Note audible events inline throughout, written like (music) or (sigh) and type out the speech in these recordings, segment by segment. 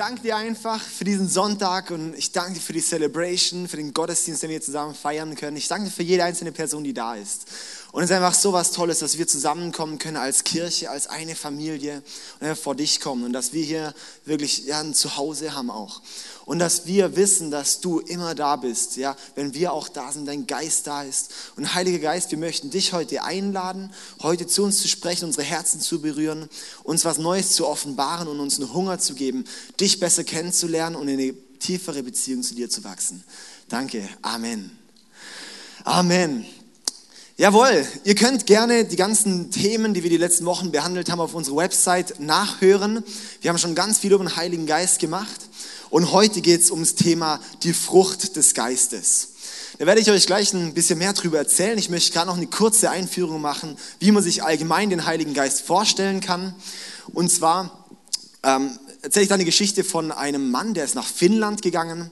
Danke dir einfach für diesen Sonntag und ich danke dir für die Celebration, für den Gottesdienst, den wir zusammen feiern können. Ich danke dir für jede einzelne Person, die da ist. Und es ist einfach so was Tolles, dass wir zusammenkommen können als Kirche, als eine Familie und vor dich kommen und dass wir hier wirklich ja, ein Zuhause haben auch. Und dass wir wissen, dass du immer da bist, ja, wenn wir auch da sind, dein Geist da ist. Und Heiliger Geist, wir möchten dich heute einladen, heute zu uns zu sprechen, unsere Herzen zu berühren, uns was Neues zu offenbaren und uns einen Hunger zu geben, dich besser kennenzulernen und in eine tiefere Beziehung zu dir zu wachsen. Danke. Amen. Amen. Jawohl, ihr könnt gerne die ganzen Themen, die wir die letzten Wochen behandelt haben, auf unserer Website nachhören. Wir haben schon ganz viel über den Heiligen Geist gemacht. Und heute geht es ums Thema die Frucht des Geistes. Da werde ich euch gleich ein bisschen mehr darüber erzählen. Ich möchte gerade noch eine kurze Einführung machen, wie man sich allgemein den Heiligen Geist vorstellen kann. Und zwar ähm, erzähle ich da eine Geschichte von einem Mann, der ist nach Finnland gegangen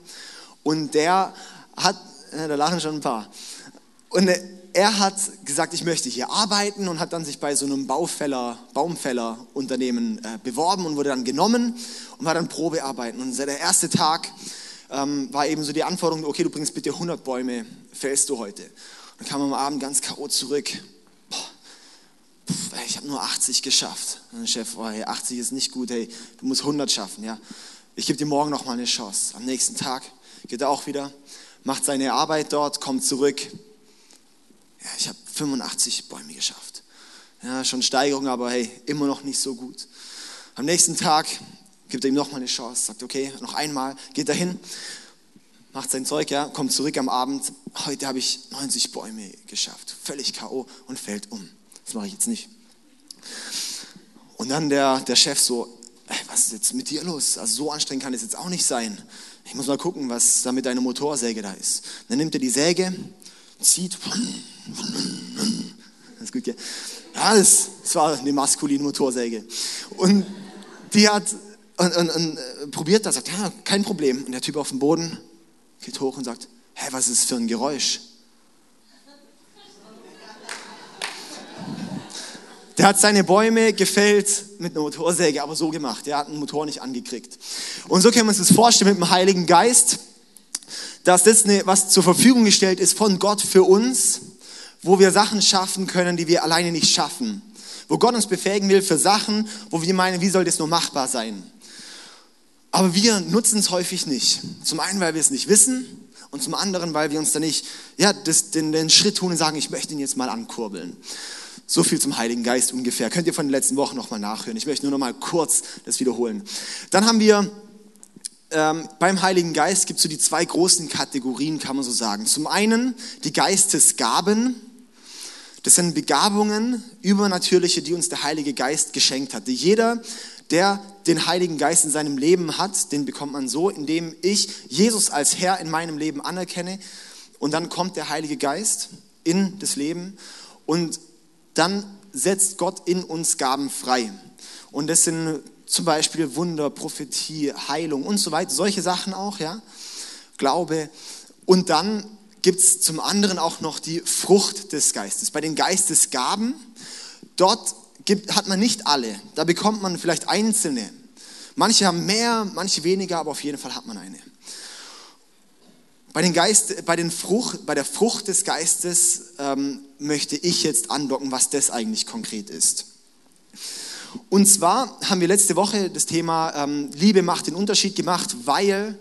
und der hat, äh, da lachen schon ein paar, und er hat gesagt, ich möchte hier arbeiten und hat dann sich bei so einem Baufäller, Baumfällerunternehmen äh, beworben und wurde dann genommen und war dann Probearbeiten. Und der erste Tag ähm, war eben so die Anforderung, okay, du bringst bitte 100 Bäume, fällst du heute. Und dann kam am Abend ganz K.O. zurück. Boah, ich habe nur 80 geschafft. Und der Chef, oh, hey, 80 ist nicht gut, hey, du musst 100 schaffen. Ja. Ich gebe dir morgen noch mal eine Chance. Am nächsten Tag geht er auch wieder, macht seine Arbeit dort, kommt zurück ich habe 85 Bäume geschafft. Ja, schon Steigerung, aber hey, immer noch nicht so gut. Am nächsten Tag gibt er ihm nochmal eine Chance, sagt, okay, noch einmal, geht er hin, macht sein Zeug, ja, kommt zurück am Abend. Heute habe ich 90 Bäume geschafft, völlig K.O. und fällt um. Das mache ich jetzt nicht. Und dann der, der Chef so, was ist jetzt mit dir los? Also so anstrengend kann es jetzt auch nicht sein. Ich muss mal gucken, was da mit deiner Motorsäge da ist. Dann nimmt er die Säge, zieht. Das gut, gell? Ja, das, das war eine maskuline Motorsäge. Und die hat und, und, und, äh, probiert das, sagt, ja, kein Problem. Und der Typ auf dem Boden geht hoch und sagt, hä, was ist das für ein Geräusch? Der hat seine Bäume gefällt mit einer Motorsäge, aber so gemacht. Der hat den Motor nicht angekriegt. Und so können wir uns das vorstellen mit dem Heiligen Geist dass das was zur Verfügung gestellt ist von Gott für uns, wo wir Sachen schaffen können, die wir alleine nicht schaffen. Wo Gott uns befähigen will für Sachen, wo wir meinen, wie soll das nur machbar sein? Aber wir nutzen es häufig nicht. Zum einen, weil wir es nicht wissen und zum anderen, weil wir uns da nicht ja, das, den, den Schritt tun und sagen, ich möchte ihn jetzt mal ankurbeln. So viel zum Heiligen Geist ungefähr. Könnt ihr von den letzten Wochen nochmal nachhören. Ich möchte nur noch mal kurz das wiederholen. Dann haben wir ähm, beim Heiligen Geist gibt es so die zwei großen Kategorien, kann man so sagen. Zum einen die Geistesgaben. Das sind Begabungen, übernatürliche, die uns der Heilige Geist geschenkt hat. Jeder, der den Heiligen Geist in seinem Leben hat, den bekommt man so, indem ich Jesus als Herr in meinem Leben anerkenne. Und dann kommt der Heilige Geist in das Leben und dann setzt Gott in uns Gaben frei. Und das sind zum Beispiel Wunder, Prophetie, Heilung und so weiter, solche Sachen auch, ja. Glaube. Und dann gibt es zum anderen auch noch die Frucht des Geistes. Bei den Geistesgaben, dort gibt, hat man nicht alle. Da bekommt man vielleicht einzelne. Manche haben mehr, manche weniger, aber auf jeden Fall hat man eine. Bei, den Geist, bei, den Frucht, bei der Frucht des Geistes ähm, möchte ich jetzt andocken, was das eigentlich konkret ist. Und zwar haben wir letzte Woche das Thema ähm, Liebe macht den Unterschied gemacht, weil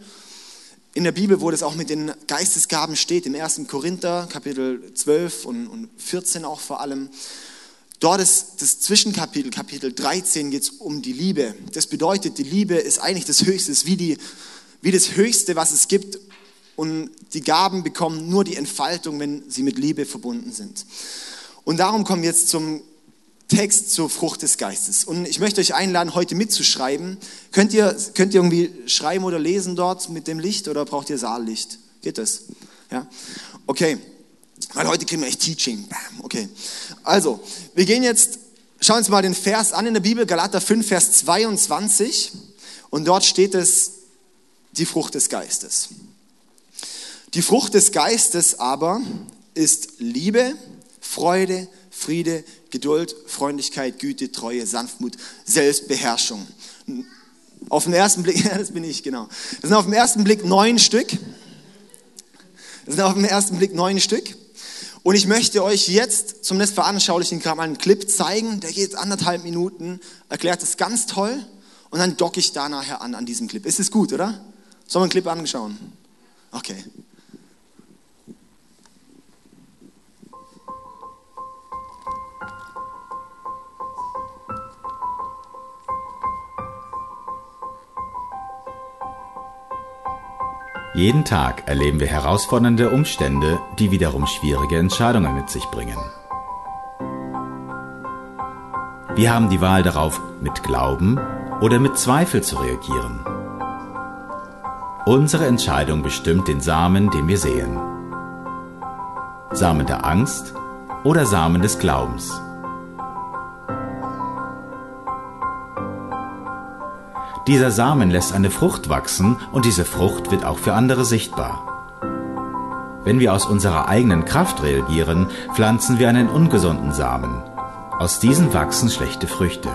in der Bibel, wo das auch mit den Geistesgaben steht, im 1. Korinther, Kapitel 12 und, und 14 auch vor allem, dort ist das Zwischenkapitel, Kapitel 13, geht es um die Liebe. Das bedeutet, die Liebe ist eigentlich das Höchste, ist wie, die, wie das Höchste, was es gibt. Und die Gaben bekommen nur die Entfaltung, wenn sie mit Liebe verbunden sind. Und darum kommen wir jetzt zum Text zur Frucht des Geistes. Und ich möchte euch einladen, heute mitzuschreiben. Könnt ihr, könnt ihr irgendwie schreiben oder lesen dort mit dem Licht oder braucht ihr Saallicht? Geht das? Ja? Okay. Weil heute kriegen wir echt Teaching. Bam. Okay. Also, wir gehen jetzt, schauen uns mal den Vers an in der Bibel, Galater 5, Vers 22. Und dort steht es, die Frucht des Geistes. Die Frucht des Geistes aber ist Liebe, Freude, Friede, Geduld, Freundlichkeit, Güte, Treue, Sanftmut, Selbstbeherrschung. Auf den ersten Blick, ja, (laughs) das bin ich, genau. Das sind auf den ersten Blick neun Stück. Das sind auf den ersten Blick neun Stück. Und ich möchte euch jetzt zum Netz veranschaulichen gerade mal einen Clip zeigen, der geht anderthalb Minuten, erklärt es ganz toll und dann docke ich da nachher an, an diesem Clip. Ist es gut, oder? Sollen wir einen Clip anschauen? Okay. Jeden Tag erleben wir herausfordernde Umstände, die wiederum schwierige Entscheidungen mit sich bringen. Wir haben die Wahl darauf, mit Glauben oder mit Zweifel zu reagieren. Unsere Entscheidung bestimmt den Samen, den wir sehen. Samen der Angst oder Samen des Glaubens. Dieser Samen lässt eine Frucht wachsen und diese Frucht wird auch für andere sichtbar. Wenn wir aus unserer eigenen Kraft reagieren, pflanzen wir einen ungesunden Samen. Aus diesen wachsen schlechte Früchte.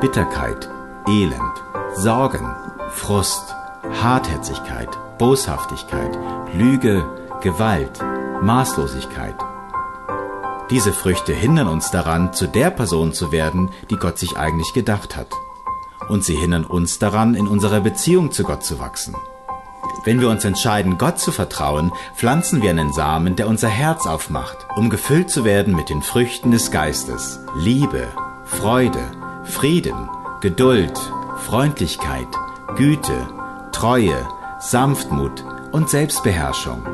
Bitterkeit, Elend, Sorgen, Frust, Hartherzigkeit, Boshaftigkeit, Lüge, Gewalt, Maßlosigkeit. Diese Früchte hindern uns daran, zu der Person zu werden, die Gott sich eigentlich gedacht hat und sie hindern uns daran, in unserer Beziehung zu Gott zu wachsen. Wenn wir uns entscheiden, Gott zu vertrauen, pflanzen wir einen Samen, der unser Herz aufmacht, um gefüllt zu werden mit den Früchten des Geistes. Liebe, Freude, Frieden, Geduld, Freundlichkeit, Güte, Treue, Sanftmut und Selbstbeherrschung.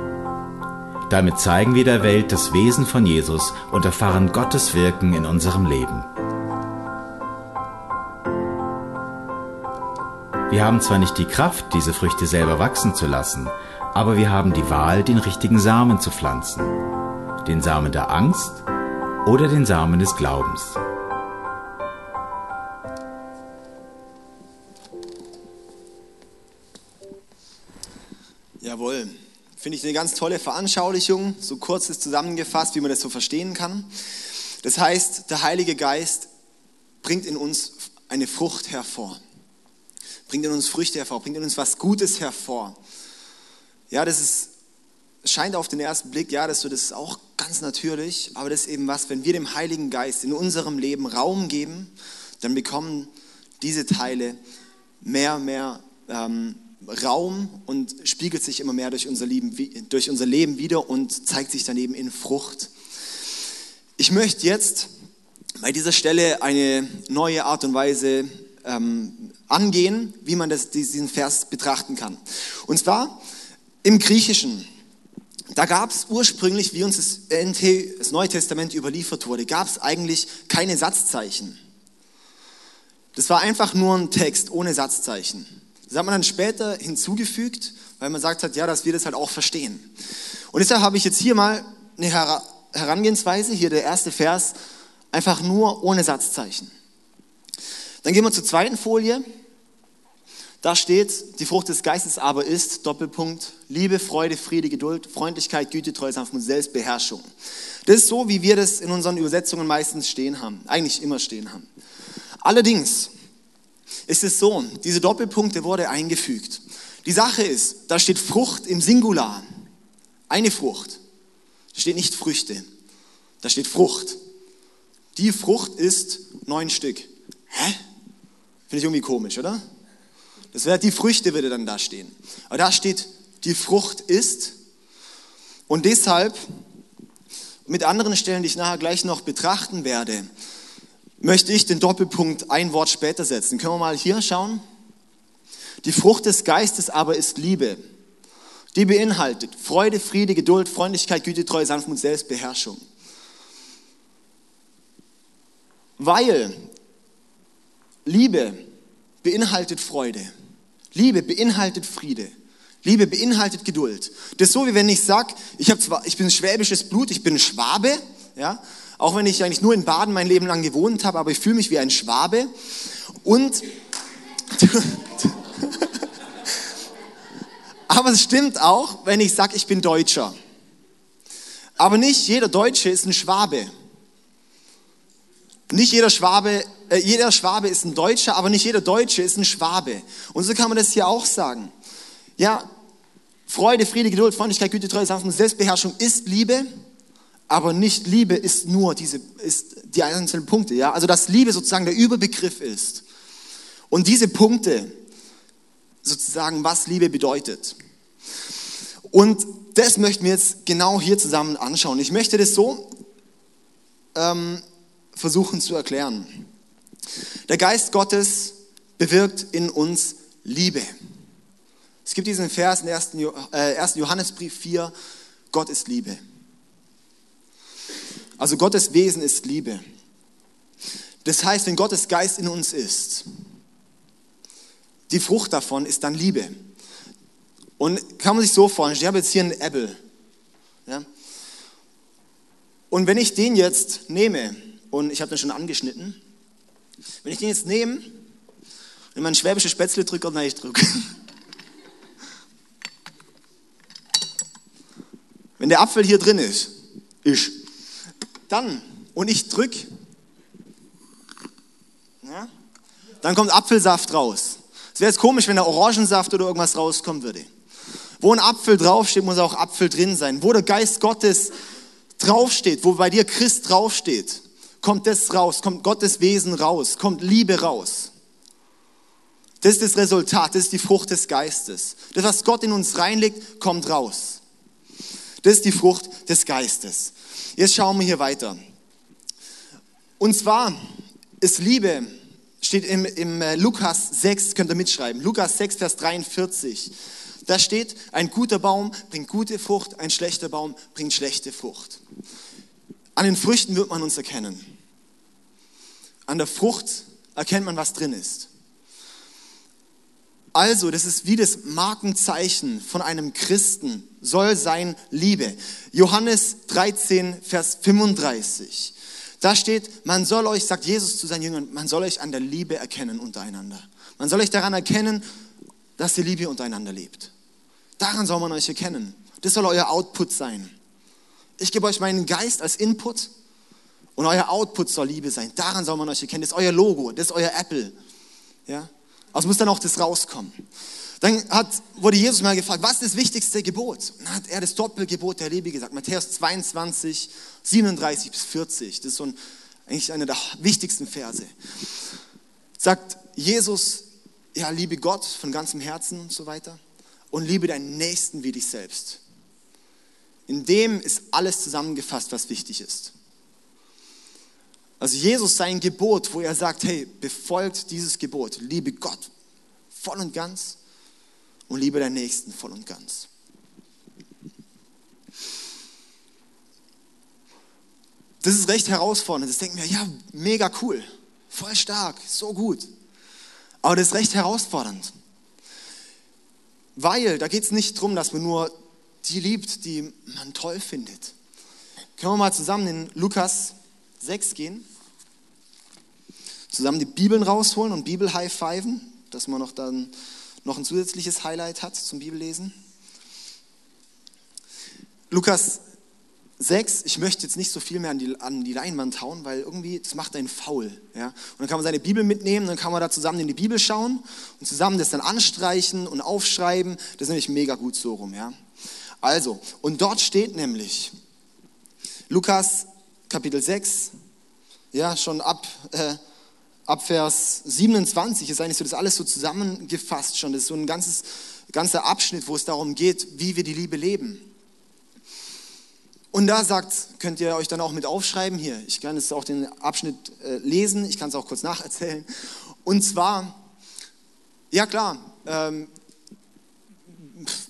Damit zeigen wir der Welt das Wesen von Jesus und erfahren Gottes Wirken in unserem Leben. Wir haben zwar nicht die Kraft, diese Früchte selber wachsen zu lassen, aber wir haben die Wahl, den richtigen Samen zu pflanzen. Den Samen der Angst oder den Samen des Glaubens. Jawohl. Finde ich eine ganz tolle Veranschaulichung, so kurz ist zusammengefasst, wie man das so verstehen kann. Das heißt, der Heilige Geist bringt in uns eine Frucht hervor bringt in uns Früchte hervor, bringt in uns was Gutes hervor. Ja, das ist, scheint auf den ersten Blick, ja, das, so, das ist auch ganz natürlich, aber das ist eben was, wenn wir dem Heiligen Geist in unserem Leben Raum geben, dann bekommen diese Teile mehr, mehr ähm, Raum und spiegelt sich immer mehr durch unser, Leben, durch unser Leben wieder und zeigt sich dann eben in Frucht. Ich möchte jetzt bei dieser Stelle eine neue Art und Weise ähm, angehen, wie man das, diesen Vers betrachten kann. Und zwar im Griechischen. Da gab es ursprünglich, wie uns das, NT, das Neue Testament überliefert wurde, gab es eigentlich keine Satzzeichen. Das war einfach nur ein Text ohne Satzzeichen. Das hat man dann später hinzugefügt, weil man sagt hat, ja, dass wir das halt auch verstehen. Und deshalb habe ich jetzt hier mal eine Herangehensweise, hier der erste Vers, einfach nur ohne Satzzeichen. Dann gehen wir zur zweiten Folie. Da steht, die Frucht des Geistes aber ist, Doppelpunkt, Liebe, Freude, Friede, Geduld, Freundlichkeit, Güte, Treue, Sanftmut, Selbstbeherrschung. Das ist so, wie wir das in unseren Übersetzungen meistens stehen haben, eigentlich immer stehen haben. Allerdings ist es so, diese Doppelpunkte wurde eingefügt. Die Sache ist, da steht Frucht im Singular, eine Frucht. Da steht nicht Früchte, da steht Frucht. Die Frucht ist neun Stück. Hä? Finde ich irgendwie komisch, oder? Das wäre die Früchte würde dann da stehen. Aber da steht, die Frucht ist. Und deshalb, mit anderen Stellen, die ich nachher gleich noch betrachten werde, möchte ich den Doppelpunkt ein Wort später setzen. Können wir mal hier schauen? Die Frucht des Geistes aber ist Liebe. Die beinhaltet Freude, Friede, Geduld, Freundlichkeit, Güte, Treue, Sanftmut, Selbstbeherrschung. Weil Liebe beinhaltet Freude. Liebe beinhaltet Friede. Liebe beinhaltet Geduld. Das ist so, wie wenn ich sage, ich, ich bin schwäbisches Blut, ich bin Schwabe, ja, auch wenn ich eigentlich nur in Baden mein Leben lang gewohnt habe, aber ich fühle mich wie ein Schwabe. Und (laughs) aber es stimmt auch, wenn ich sage, ich bin Deutscher. Aber nicht jeder Deutsche ist ein Schwabe. Nicht jeder Schwabe, äh, jeder Schwabe ist ein Deutscher, aber nicht jeder Deutsche ist ein Schwabe. Und so kann man das hier auch sagen. Ja, Freude, Friede, Geduld, Freundlichkeit, Güte, Treue, Sanftmut, Selbstbeherrschung ist Liebe, aber nicht Liebe ist nur diese, ist die einzelnen Punkte. Ja, also dass Liebe sozusagen der Überbegriff ist. Und diese Punkte, sozusagen, was Liebe bedeutet. Und das möchten wir jetzt genau hier zusammen anschauen. Ich möchte das so ähm, versuchen zu erklären. Der Geist Gottes bewirkt in uns Liebe. Es gibt diesen Vers in 1. Äh, Johannesbrief 4, Gott ist Liebe. Also Gottes Wesen ist Liebe. Das heißt, wenn Gottes Geist in uns ist, die Frucht davon ist dann Liebe. Und kann man sich so vorstellen, ich habe jetzt hier einen Apple. Ja? Und wenn ich den jetzt nehme, und ich habe den schon angeschnitten, wenn ich den jetzt nehme und in meinen schwäbischen Spätzle drücke, nein, ich drücke. (laughs) Wenn der Apfel hier drin ist, ist, dann, und ich drücke, ja, dann kommt Apfelsaft raus. Es wäre jetzt komisch, wenn da Orangensaft oder irgendwas rauskommen würde. Wo ein Apfel draufsteht, muss auch Apfel drin sein. Wo der Geist Gottes draufsteht, wo bei dir Christ draufsteht, kommt das raus, kommt Gottes Wesen raus, kommt Liebe raus. Das ist das Resultat, das ist die Frucht des Geistes. Das, was Gott in uns reinlegt, kommt raus. Das ist die Frucht des Geistes. Jetzt schauen wir hier weiter. Und zwar ist Liebe steht im, im äh, Lukas 6, könnt ihr mitschreiben, Lukas 6, Vers 43. Da steht, ein guter Baum bringt gute Frucht, ein schlechter Baum bringt schlechte Frucht. An den Früchten wird man uns erkennen. An der Frucht erkennt man, was drin ist. Also, das ist wie das Markenzeichen von einem Christen, soll sein Liebe. Johannes 13, Vers 35. Da steht, man soll euch, sagt Jesus zu seinen Jüngern, man soll euch an der Liebe erkennen untereinander. Man soll euch daran erkennen, dass ihr Liebe untereinander lebt. Daran soll man euch erkennen. Das soll euer Output sein. Ich gebe euch meinen Geist als Input und euer Output soll Liebe sein. Daran soll man euch erkennen. Das ist euer Logo, das ist euer Apple. Ja? Also muss dann auch das rauskommen. Dann hat, wurde Jesus mal gefragt, was ist das wichtigste Gebot? Dann hat er das Doppelgebot der Liebe gesagt. Matthäus 22, 37 bis 40. Das ist so ein, eigentlich einer der wichtigsten Verse. Sagt Jesus, ja, liebe Gott von ganzem Herzen und so weiter. Und liebe deinen Nächsten wie dich selbst. In dem ist alles zusammengefasst, was wichtig ist. Also Jesus sein Gebot, wo er sagt, hey, befolgt dieses Gebot, liebe Gott voll und ganz und liebe deinen Nächsten voll und ganz. Das ist recht herausfordernd. Das denken wir, ja, mega cool, voll stark, so gut. Aber das ist recht herausfordernd. Weil da geht es nicht darum, dass man nur die liebt, die man toll findet. Können wir mal zusammen in Lukas 6 gehen? Zusammen die Bibeln rausholen und Bibel high-fiven, dass man noch dann noch ein zusätzliches Highlight hat zum Bibellesen. Lukas 6, ich möchte jetzt nicht so viel mehr an die, an die Leinwand hauen, weil irgendwie, das macht einen faul. Ja? Und dann kann man seine Bibel mitnehmen, dann kann man da zusammen in die Bibel schauen und zusammen das dann anstreichen und aufschreiben. Das ist nämlich mega gut so rum. Ja? Also, und dort steht nämlich, Lukas Kapitel 6, ja, schon ab äh, ab Vers 27 ist eigentlich so das alles so zusammengefasst schon. Das ist so ein ganzes, ganzer Abschnitt, wo es darum geht, wie wir die Liebe leben. Und da sagt, könnt ihr euch dann auch mit aufschreiben hier. Ich kann jetzt auch den Abschnitt äh, lesen, ich kann es auch kurz nacherzählen. Und zwar, ja klar, ähm,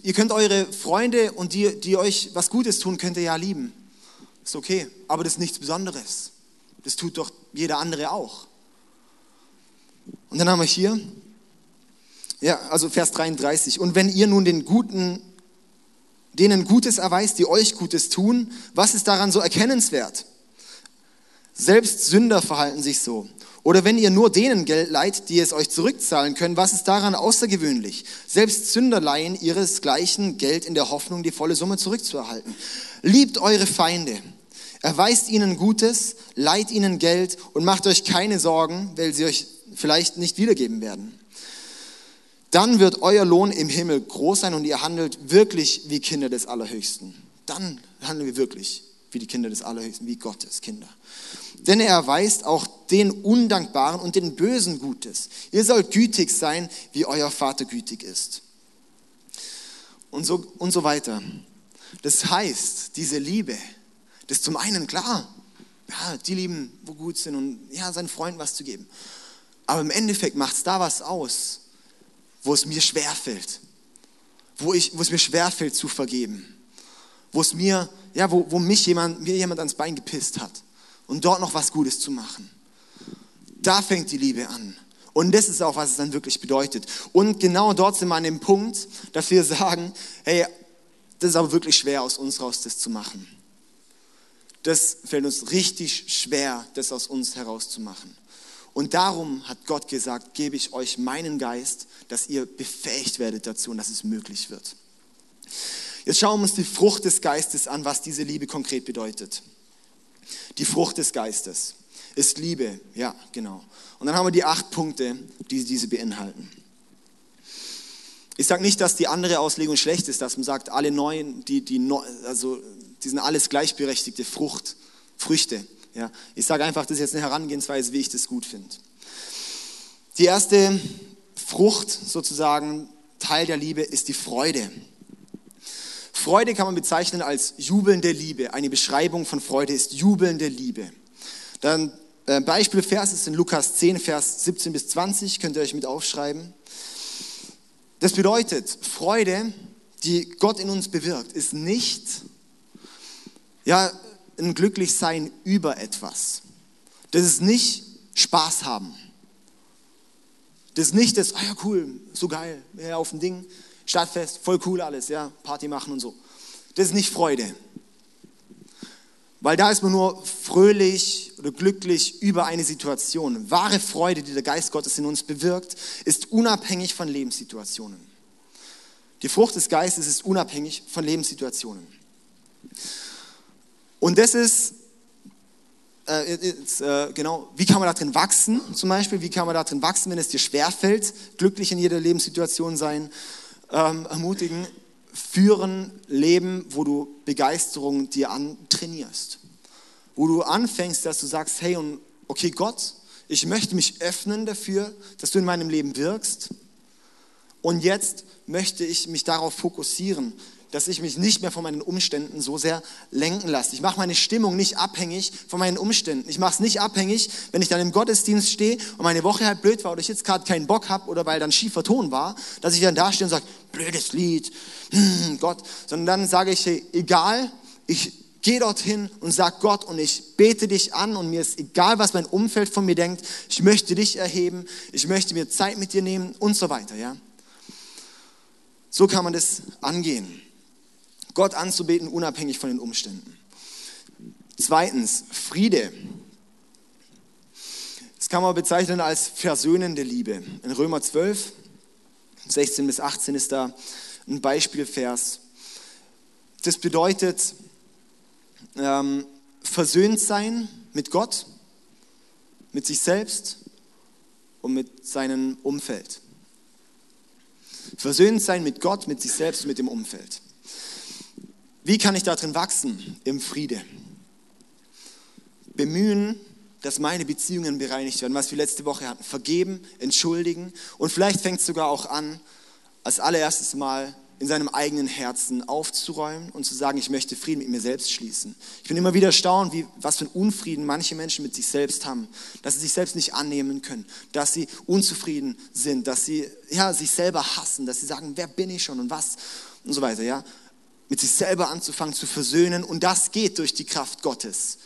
ihr könnt eure Freunde und die, die euch was Gutes tun, könnt ihr ja lieben. Ist okay, aber das ist nichts Besonderes. Das tut doch jeder andere auch. Und dann haben wir hier, ja, also Vers 33. Und wenn ihr nun den Guten, denen Gutes erweist, die euch Gutes tun, was ist daran so erkennenswert? Selbst Sünder verhalten sich so. Oder wenn ihr nur denen Geld leiht, die es euch zurückzahlen können, was ist daran außergewöhnlich? Selbst Sünder leihen ihresgleichen Geld in der Hoffnung, die volle Summe zurückzuerhalten. Liebt eure Feinde. Erweist ihnen Gutes, leiht ihnen Geld und macht euch keine Sorgen, weil sie euch vielleicht nicht wiedergeben werden. Dann wird euer Lohn im Himmel groß sein und ihr handelt wirklich wie Kinder des Allerhöchsten. Dann handeln wir wirklich wie die Kinder des Allerhöchsten, wie Gottes Kinder. Denn er erweist auch den Undankbaren und den Bösen Gutes. Ihr sollt gütig sein, wie euer Vater gütig ist. Und so, und so weiter. Das heißt, diese Liebe, das ist zum einen klar, ja, die lieben, wo gut sind und ja, seinen Freunden was zu geben. Aber im Endeffekt macht es da was aus, wo es mir schwerfällt, wo, ich, wo es mir schwerfällt zu vergeben, wo es mir, ja, wo, wo mich jemand, mir jemand ans Bein gepisst hat und dort noch was Gutes zu machen. Da fängt die Liebe an. Und das ist auch, was es dann wirklich bedeutet. Und genau dort sind wir an dem Punkt, dass wir sagen, hey, das ist aber wirklich schwer aus uns raus, das zu machen. Das fällt uns richtig schwer, das aus uns herauszumachen. Und darum hat Gott gesagt, gebe ich euch meinen Geist, dass ihr befähigt werdet dazu und dass es möglich wird. Jetzt schauen wir uns die Frucht des Geistes an, was diese Liebe konkret bedeutet. Die Frucht des Geistes ist Liebe, ja, genau. Und dann haben wir die acht Punkte, die diese beinhalten. Ich sage nicht, dass die andere Auslegung schlecht ist, dass man sagt, alle neuen, die, die, also, die sind alles gleichberechtigte Frucht, Früchte. Ja. Ich sage einfach, das ist jetzt eine Herangehensweise, wie ich das gut finde. Die erste Frucht, sozusagen, Teil der Liebe, ist die Freude. Freude kann man bezeichnen als jubelnde Liebe. Eine Beschreibung von Freude ist jubelnde Liebe. Dann äh, Beispielvers ist in Lukas 10, Vers 17 bis 20, könnt ihr euch mit aufschreiben. Das bedeutet, Freude, die Gott in uns bewirkt, ist nicht ja, ein Glücklichsein über etwas. Das ist nicht Spaß haben. Das ist nicht das, ah ja cool, so geil, ja, auf dem Ding, Stadtfest, voll cool alles, ja, Party machen und so. Das ist nicht Freude. Weil da ist man nur fröhlich oder glücklich über eine Situation. Wahre Freude, die der Geist Gottes in uns bewirkt, ist unabhängig von Lebenssituationen. Die Frucht des Geistes ist unabhängig von Lebenssituationen. Und das ist, äh, ist äh, genau, wie kann man da drin wachsen zum Beispiel? Wie kann man da drin wachsen, wenn es dir schwerfällt, glücklich in jeder Lebenssituation sein? Ähm, ermutigen, führen Leben, wo du Begeisterung dir antrainierst. Wo du anfängst, dass du sagst, hey, und okay, Gott, ich möchte mich öffnen dafür, dass du in meinem Leben wirkst. Und jetzt möchte ich mich darauf fokussieren, dass ich mich nicht mehr von meinen Umständen so sehr lenken lasse. Ich mache meine Stimmung nicht abhängig von meinen Umständen. Ich mache es nicht abhängig, wenn ich dann im Gottesdienst stehe und meine Woche halt blöd war oder ich jetzt gerade keinen Bock habe oder weil dann schiefer Ton war, dass ich dann da stehe und sage, blödes Lied, hm, Gott. Sondern dann sage ich, hey, egal, ich gehe dorthin und sag Gott und ich bete dich an und mir ist egal, was mein Umfeld von mir denkt. Ich möchte dich erheben, ich möchte mir Zeit mit dir nehmen und so weiter, ja. So kann man das angehen. Gott anzubeten, unabhängig von den Umständen. Zweitens, Friede. Das kann man bezeichnen als versöhnende Liebe. In Römer 12, 16 bis 18 ist da ein Beispielvers. Das bedeutet, ähm, versöhnt sein mit Gott, mit sich selbst und mit seinem Umfeld. Versöhnt sein mit Gott, mit sich selbst und mit dem Umfeld. Wie kann ich darin wachsen? Im Friede. Bemühen, dass meine Beziehungen bereinigt werden, was wir letzte Woche hatten. Vergeben, entschuldigen und vielleicht fängt es sogar auch an, als allererstes Mal in seinem eigenen Herzen aufzuräumen und zu sagen, ich möchte Frieden mit mir selbst schließen. Ich bin immer wieder erstaunt, wie, was für ein Unfrieden manche Menschen mit sich selbst haben, dass sie sich selbst nicht annehmen können, dass sie unzufrieden sind, dass sie ja, sich selber hassen, dass sie sagen, wer bin ich schon und was und so weiter. Ja? Mit sich selber anzufangen zu versöhnen. Und das geht durch die Kraft Gottes.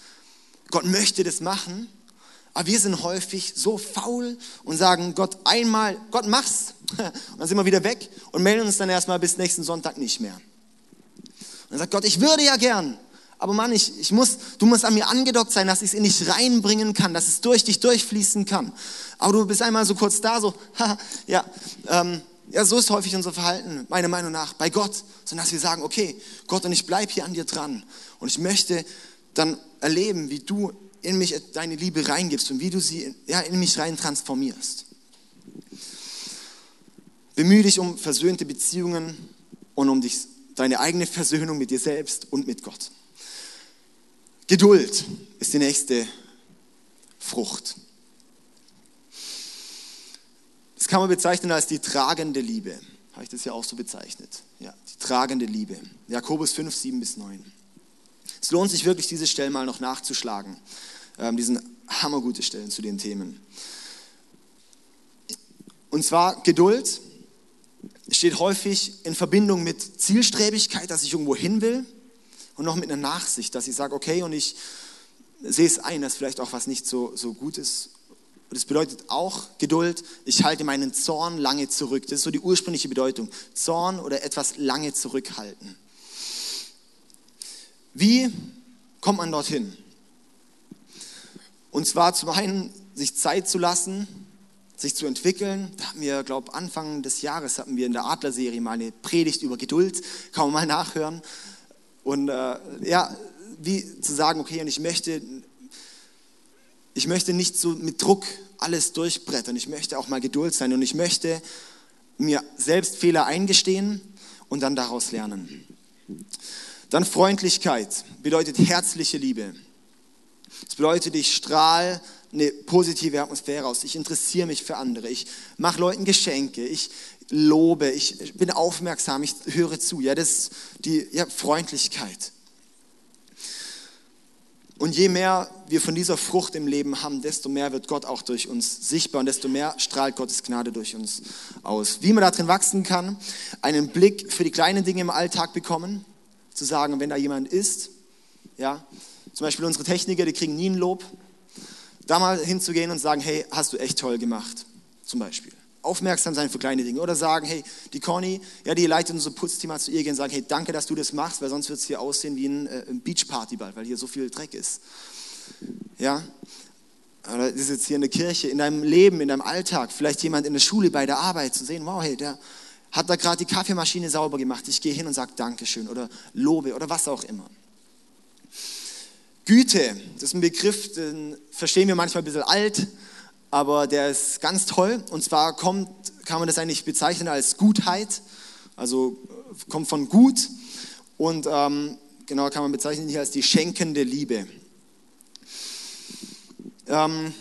Gott möchte das machen, aber wir sind häufig so faul und sagen Gott einmal, Gott mach's. (laughs) Und dann sind wir wieder weg und melden uns dann erstmal bis nächsten Sonntag nicht mehr. Und dann sagt Gott, ich würde ja gern, aber Mann, ich, ich muss, du musst an mir angedockt sein, dass ich es in dich reinbringen kann, dass es durch dich durchfließen kann. Aber du bist einmal so kurz da, so, (laughs) ja, ähm, ja, so ist häufig unser Verhalten, meiner Meinung nach, bei Gott, sondern dass wir sagen, okay, Gott, und ich bleibe hier an dir dran. Und ich möchte dann erleben, wie du in mich deine Liebe reingibst und wie du sie ja, in mich rein transformierst. Bemühe dich um versöhnte Beziehungen und um dich, deine eigene Versöhnung mit dir selbst und mit Gott. Geduld ist die nächste Frucht. Kann man bezeichnen als die tragende Liebe. Habe ich das ja auch so bezeichnet. Ja, die tragende Liebe. Jakobus 5, 7 bis 9. Es lohnt sich wirklich, diese Stellen mal noch nachzuschlagen. Ähm, die sind hammergute Stellen zu den Themen. Und zwar Geduld steht häufig in Verbindung mit Zielstrebigkeit, dass ich irgendwo hin will und noch mit einer Nachsicht, dass ich sage, okay, und ich sehe es ein, dass vielleicht auch was nicht so, so gut ist. Und das bedeutet auch Geduld, ich halte meinen Zorn lange zurück. Das ist so die ursprüngliche Bedeutung. Zorn oder etwas lange zurückhalten. Wie kommt man dorthin? Und zwar zum einen, sich Zeit zu lassen, sich zu entwickeln. Da haben wir, glaube Anfang des Jahres hatten wir in der Adler-Serie mal eine Predigt über Geduld. Kann man mal nachhören. Und äh, ja, wie zu sagen, okay, und ich möchte, ich möchte nicht so mit Druck alles durchbrettern. Ich möchte auch mal Geduld sein und ich möchte mir selbst Fehler eingestehen und dann daraus lernen. Dann Freundlichkeit bedeutet herzliche Liebe. Es bedeutet, ich strahle eine positive Atmosphäre aus. Ich interessiere mich für andere. Ich mache Leuten Geschenke. Ich lobe. Ich bin aufmerksam. Ich höre zu. Ja, das ist die ja, Freundlichkeit. Und je mehr wir von dieser Frucht im Leben haben, desto mehr wird Gott auch durch uns sichtbar und desto mehr strahlt Gottes Gnade durch uns aus. Wie man darin wachsen kann, einen Blick für die kleinen Dinge im Alltag bekommen, zu sagen, wenn da jemand ist, ja, zum Beispiel unsere Techniker, die kriegen nie ein Lob, da mal hinzugehen und sagen, hey, hast du echt toll gemacht, zum Beispiel. Aufmerksam sein für kleine Dinge. Oder sagen, hey, die Conny, ja, die leitet unser Putzthema zu ihr gehen und sagen, hey, danke, dass du das machst, weil sonst wird es hier aussehen wie ein, äh, ein Beachpartyball, weil hier so viel Dreck ist. Ja, oder ist jetzt hier in der Kirche, in deinem Leben, in deinem Alltag, vielleicht jemand in der Schule, bei der Arbeit, zu sehen, wow, hey, der hat da gerade die Kaffeemaschine sauber gemacht. Ich gehe hin und sage Dankeschön oder lobe oder was auch immer. Güte, das ist ein Begriff, den verstehen wir manchmal ein bisschen alt, aber der ist ganz toll. Und zwar kommt, kann man das eigentlich bezeichnen als Gutheit, also kommt von gut und ähm, genau kann man bezeichnen hier als die schenkende Liebe. Ähm,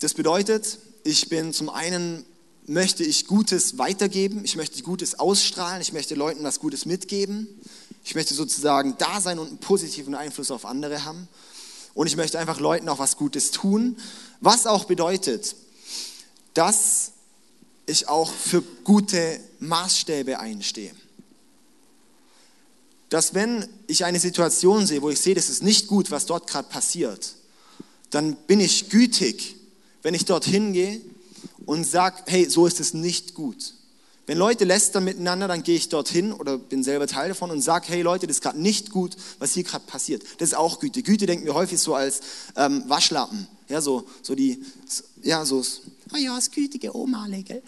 das bedeutet, ich bin zum einen möchte ich Gutes weitergeben, ich möchte Gutes ausstrahlen, ich möchte Leuten was Gutes mitgeben. Ich möchte sozusagen da sein und einen positiven Einfluss auf andere haben. Und ich möchte einfach Leuten auch was Gutes tun, was auch bedeutet, dass ich auch für gute Maßstäbe einstehe. Dass wenn ich eine Situation sehe, wo ich sehe, das ist nicht gut, was dort gerade passiert, dann bin ich gütig, wenn ich dorthin gehe und sage, hey, so ist es nicht gut. Wenn Leute lästern miteinander, dann gehe ich dorthin oder bin selber Teil davon und sage, hey Leute, das ist gerade nicht gut, was hier gerade passiert. Das ist auch Güte. Güte denken wir häufig so als ähm, Waschlappen. Ja, so, so die, ja, so, oh ja, das gütige Oma, gell?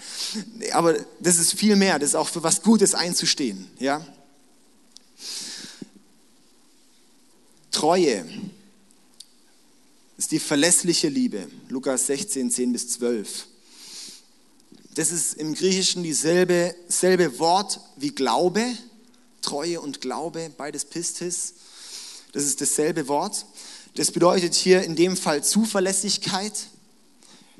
Aber das ist viel mehr, das ist auch für was Gutes einzustehen. Ja? Treue ist die verlässliche Liebe. Lukas 16, 10 bis 12. Das ist im Griechischen dieselbe selbe Wort wie Glaube, Treue und Glaube, beides Pistis. Das ist dasselbe Wort. Das bedeutet hier in dem Fall Zuverlässigkeit,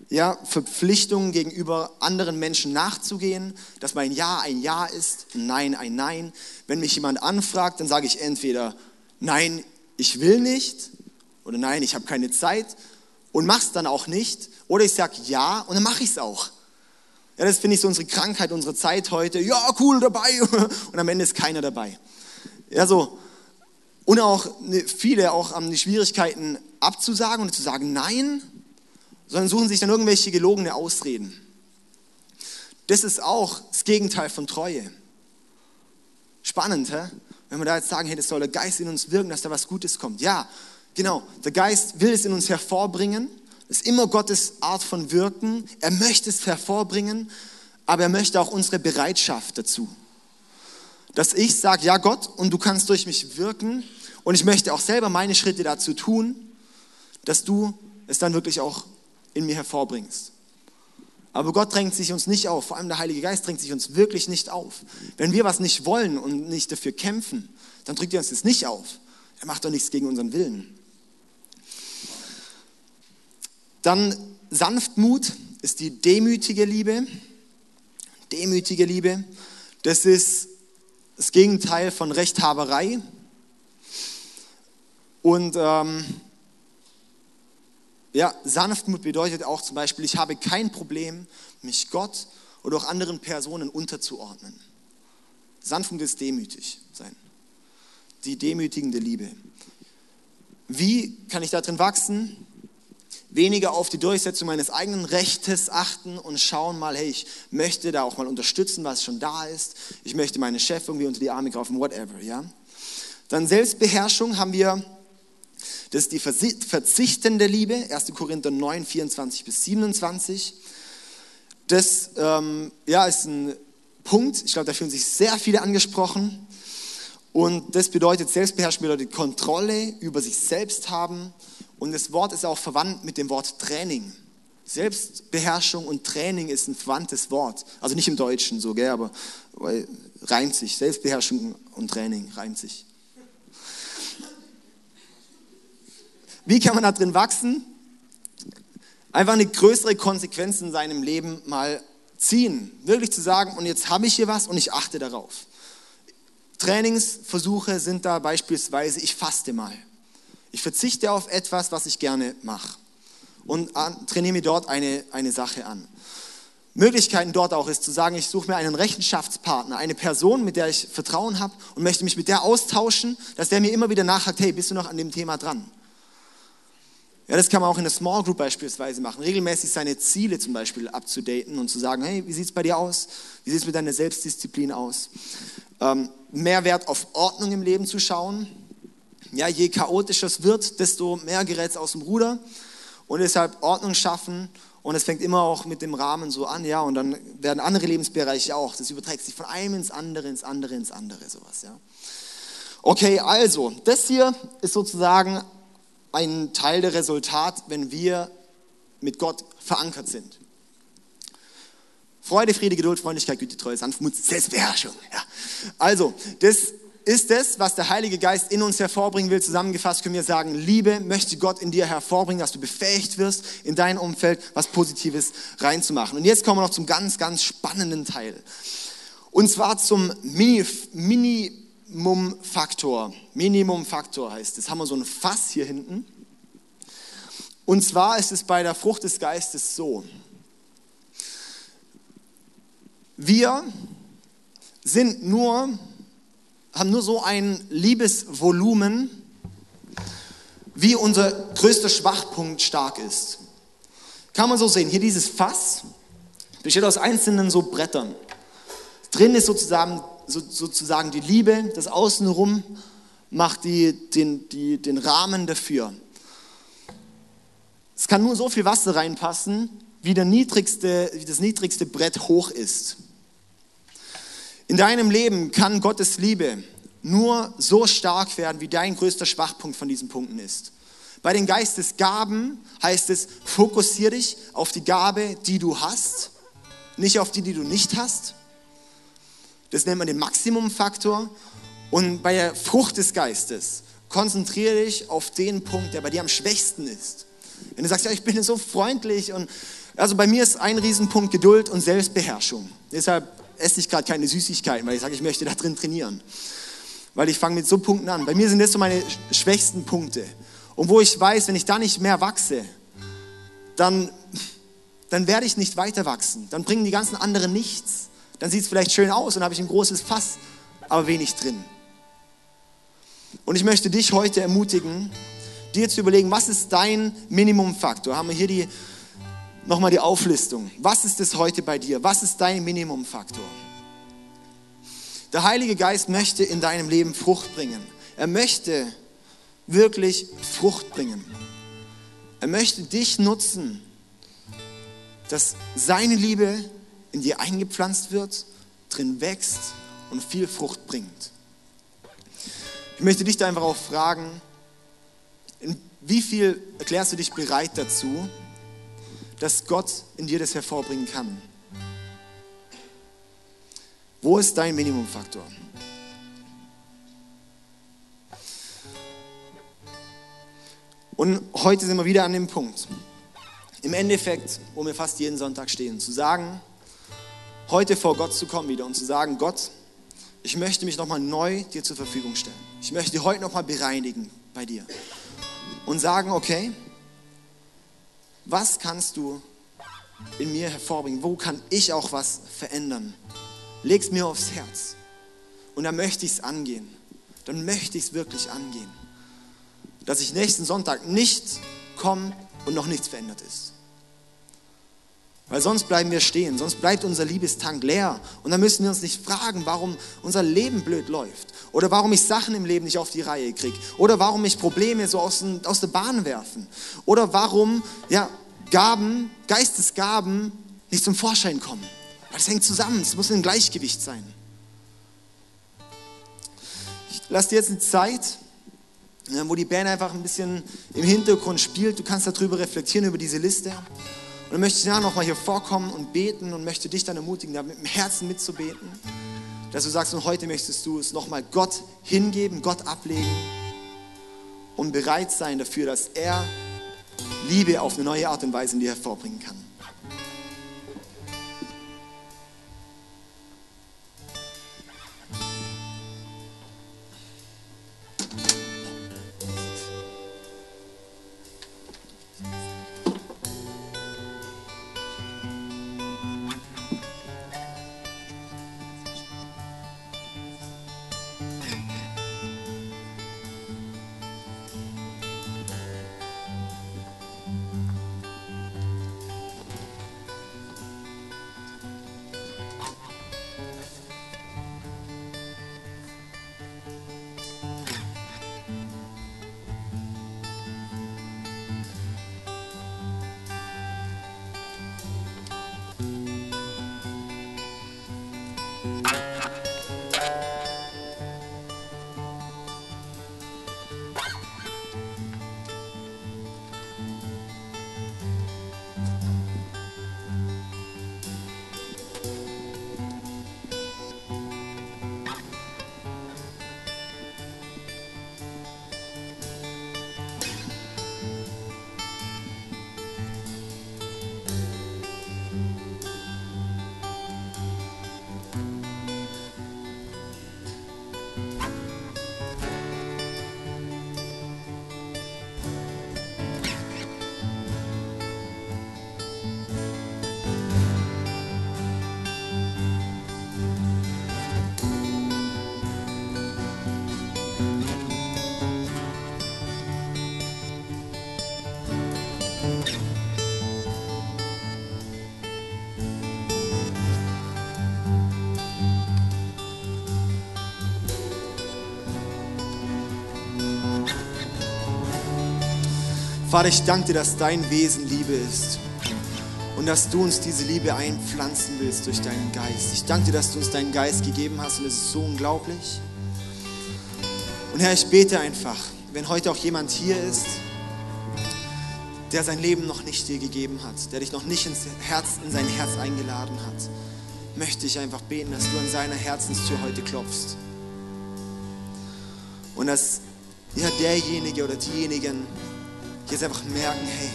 ja, Verpflichtungen gegenüber anderen Menschen nachzugehen, dass mein Ja ein Ja ist, ein Nein ein Nein. Wenn mich jemand anfragt, dann sage ich entweder Nein, ich will nicht oder Nein, ich habe keine Zeit und mach's dann auch nicht oder ich sage Ja und dann mache ich es auch. Ja, das finde ich so unsere Krankheit, unsere Zeit heute. Ja, cool dabei. (laughs) Und am Ende ist keiner dabei. Ja, so. Und auch ne, viele auch haben die Schwierigkeiten abzusagen und zu sagen Nein, sondern suchen sich dann irgendwelche gelogene Ausreden. Das ist auch das Gegenteil von Treue. Spannend, hä? wenn wir da jetzt sagen, hey, das soll der Geist in uns wirken, dass da was Gutes kommt. Ja, genau, der Geist will es in uns hervorbringen, ist immer Gottes Art von Wirken. Er möchte es hervorbringen, aber er möchte auch unsere Bereitschaft dazu. dass ich sage, ja Gott, und du kannst durch mich wirken und ich möchte auch selber meine Schritte dazu tun, dass du es dann wirklich auch in mir hervorbringst. Aber Gott drängt sich uns nicht auf, vor allem der Heilige Geist drängt sich uns wirklich nicht auf. Wenn wir was nicht wollen und nicht dafür kämpfen, dann drückt er uns das nicht auf. Er macht doch nichts gegen unseren Willen. Dann Sanftmut ist die demütige Liebe. Demütige Liebe, das ist das Gegenteil von Rechthaberei. Und ähm, ja, Sanftmut bedeutet auch zum Beispiel, ich habe kein Problem, mich Gott oder auch anderen Personen unterzuordnen. Sanftmut ist demütig sein. Die demütigende Liebe. Wie kann ich darin wachsen? Weniger auf die Durchsetzung meines eigenen Rechtes achten und schauen mal, hey, ich möchte da auch mal unterstützen, was schon da ist. Ich möchte meinen Chef irgendwie unter die Arme greifen, whatever, ja. Dann Selbstbeherrschung haben wir das ist die verzichtende Liebe, 1. Korinther 9, 24 bis 27. Das ähm, ja, ist ein Punkt, ich glaube, da fühlen sich sehr viele angesprochen. Und das bedeutet, Selbstbeherrschung bedeutet Kontrolle über sich selbst haben. Und das Wort ist auch verwandt mit dem Wort Training. Selbstbeherrschung und Training ist ein verwandtes Wort. Also nicht im Deutschen so, gell, aber reimt sich. Selbstbeherrschung und Training reimt sich. Wie kann man da drin wachsen? Einfach eine größere Konsequenz in seinem Leben mal ziehen. Wirklich zu sagen, und jetzt habe ich hier was und ich achte darauf. Trainingsversuche sind da beispielsweise, ich faste mal. Ich verzichte auf etwas, was ich gerne mache und trainiere mir dort eine, eine Sache an. Möglichkeiten dort auch ist zu sagen, ich suche mir einen Rechenschaftspartner, eine Person, mit der ich Vertrauen habe und möchte mich mit der austauschen, dass der mir immer wieder nachhakt, hey, bist du noch an dem Thema dran? Ja, das kann man auch in der Small Group beispielsweise machen. Regelmäßig seine Ziele zum Beispiel abzudaten und zu sagen, hey, wie sieht es bei dir aus? Wie sieht es mit deiner Selbstdisziplin aus? Ähm, mehr Wert auf Ordnung im Leben zu schauen. Ja, je chaotischer es wird, desto mehr gerät es aus dem Ruder. Und deshalb Ordnung schaffen. Und es fängt immer auch mit dem Rahmen so an, ja. Und dann werden andere Lebensbereiche auch. Das überträgt sich von einem ins andere, ins andere, ins andere, sowas, ja. Okay, also, das hier ist sozusagen ein Teil der Resultat, wenn wir mit Gott verankert sind. Freude, Friede, Geduld, Freundlichkeit, Güte, Treue, Sanftmut, Selbstbeherrschung. Ja. Also, das ist das, was der Heilige Geist in uns hervorbringen will. Zusammengefasst können wir sagen, Liebe möchte Gott in dir hervorbringen, dass du befähigt wirst, in dein Umfeld was Positives reinzumachen. Und jetzt kommen wir noch zum ganz, ganz spannenden Teil. Und zwar zum Mini, Mini Minimumfaktor. Minimumfaktor heißt es. Haben wir so ein Fass hier hinten. Und zwar ist es bei der Frucht des Geistes so. Wir sind nur, haben nur so ein Liebesvolumen, wie unser größter Schwachpunkt stark ist. Kann man so sehen. Hier dieses Fass besteht aus einzelnen so Brettern. Drin ist sozusagen so, sozusagen die Liebe, das Außenrum macht die, den, die, den Rahmen dafür. Es kann nur so viel Wasser reinpassen, wie, der niedrigste, wie das niedrigste Brett hoch ist. In deinem Leben kann Gottes Liebe nur so stark werden, wie dein größter Schwachpunkt von diesen Punkten ist. Bei den Geistesgaben heißt es, fokussiere dich auf die Gabe, die du hast, nicht auf die, die du nicht hast. Das nennt man den Maximumfaktor. Und bei der Frucht des Geistes konzentriere dich auf den Punkt, der bei dir am schwächsten ist. Wenn du sagst, ja, ich bin so freundlich und also bei mir ist ein Riesenpunkt Geduld und Selbstbeherrschung. Deshalb esse ich gerade keine Süßigkeiten, weil ich sage, ich möchte da drin trainieren. Weil ich fange mit so Punkten an. Bei mir sind das so meine schwächsten Punkte. Und wo ich weiß, wenn ich da nicht mehr wachse, dann, dann werde ich nicht weiter wachsen. Dann bringen die ganzen anderen nichts. Dann sieht es vielleicht schön aus und habe ich ein großes Fass, aber wenig drin. Und ich möchte dich heute ermutigen, dir zu überlegen, was ist dein Minimumfaktor? Haben wir hier die, nochmal die Auflistung. Was ist es heute bei dir? Was ist dein Minimumfaktor? Der Heilige Geist möchte in deinem Leben Frucht bringen. Er möchte wirklich Frucht bringen. Er möchte dich nutzen, dass seine Liebe in dir eingepflanzt wird, drin wächst und viel Frucht bringt. Ich möchte dich da einfach auch fragen, wie viel erklärst du dich bereit dazu, dass Gott in dir das hervorbringen kann? Wo ist dein Minimumfaktor? Und heute sind wir wieder an dem Punkt, im Endeffekt, wo wir fast jeden Sonntag stehen, zu sagen, heute vor Gott zu kommen wieder und zu sagen, Gott, ich möchte mich nochmal neu dir zur Verfügung stellen. Ich möchte heute nochmal bereinigen bei dir. Und sagen, okay, was kannst du in mir hervorbringen? Wo kann ich auch was verändern? Leg es mir aufs Herz. Und dann möchte ich es angehen. Dann möchte ich es wirklich angehen. Dass ich nächsten Sonntag nicht komme und noch nichts verändert ist. Weil sonst bleiben wir stehen, sonst bleibt unser Liebestank leer. Und dann müssen wir uns nicht fragen, warum unser Leben blöd läuft. Oder warum ich Sachen im Leben nicht auf die Reihe kriege. Oder warum mich Probleme so aus, aus der Bahn werfen. Oder warum ja, Gaben, Geistesgaben nicht zum Vorschein kommen. Weil es hängt zusammen, es muss ein Gleichgewicht sein. Ich lasse dir jetzt eine Zeit, wo die Band einfach ein bisschen im Hintergrund spielt. Du kannst darüber reflektieren, über diese Liste. Und dann möchte ich ja nochmal hier vorkommen und beten und möchte dich dann ermutigen, da mit dem Herzen mitzubeten. Dass du sagst, und heute möchtest du es nochmal Gott hingeben, Gott ablegen und bereit sein dafür, dass er Liebe auf eine neue Art und Weise in dir hervorbringen kann. Vater, ich danke dir, dass dein Wesen Liebe ist und dass du uns diese Liebe einpflanzen willst durch deinen Geist. Ich danke dir, dass du uns deinen Geist gegeben hast und es ist so unglaublich. Und Herr, ich bete einfach, wenn heute auch jemand hier ist, der sein Leben noch nicht dir gegeben hat, der dich noch nicht ins Herz, in sein Herz eingeladen hat, möchte ich einfach beten, dass du an seiner Herzenstür heute klopfst. Und dass ja, derjenige oder diejenigen, jetzt einfach merken, hey,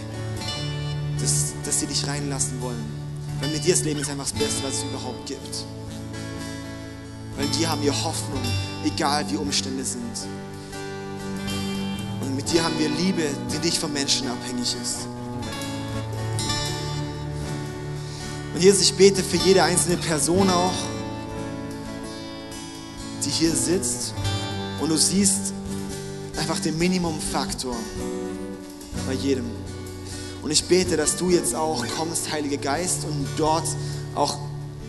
dass, dass sie dich reinlassen wollen. Weil mit dir das Leben ist einfach das Beste, was es überhaupt gibt. Weil in dir haben wir Hoffnung, egal wie Umstände sind. Und mit dir haben wir Liebe, die nicht vom Menschen abhängig ist. Und Jesus, ich bete für jede einzelne Person auch, die hier sitzt und du siehst einfach den Minimumfaktor bei jedem. Und ich bete, dass du jetzt auch kommst, Heiliger Geist, und dort auch,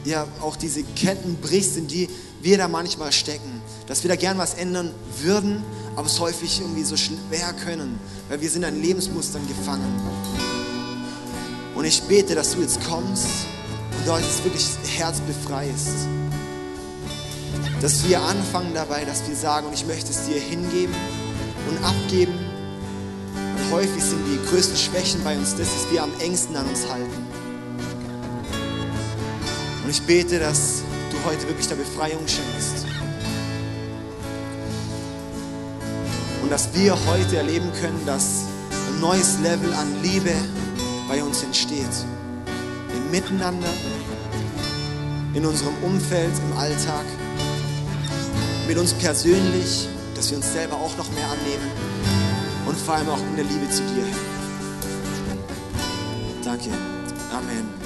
ja, auch diese Ketten brichst, in die wir da manchmal stecken. Dass wir da gern was ändern würden, aber es häufig irgendwie so schwer können, weil wir sind an Lebensmustern gefangen. Und ich bete, dass du jetzt kommst und dort jetzt wirklich das Herz befreist. dass wir anfangen dabei, dass wir sagen, und ich möchte es dir hingeben und abgeben. Häufig sind die größten Schwächen bei uns das, dass wir am engsten an uns halten. Und ich bete, dass du heute wirklich der Befreiung schenkst. Und dass wir heute erleben können, dass ein neues Level an Liebe bei uns entsteht. Im Miteinander, in unserem Umfeld, im Alltag, mit uns persönlich, dass wir uns selber auch noch mehr annehmen vor allem auch in der Liebe zu dir. Danke. Amen.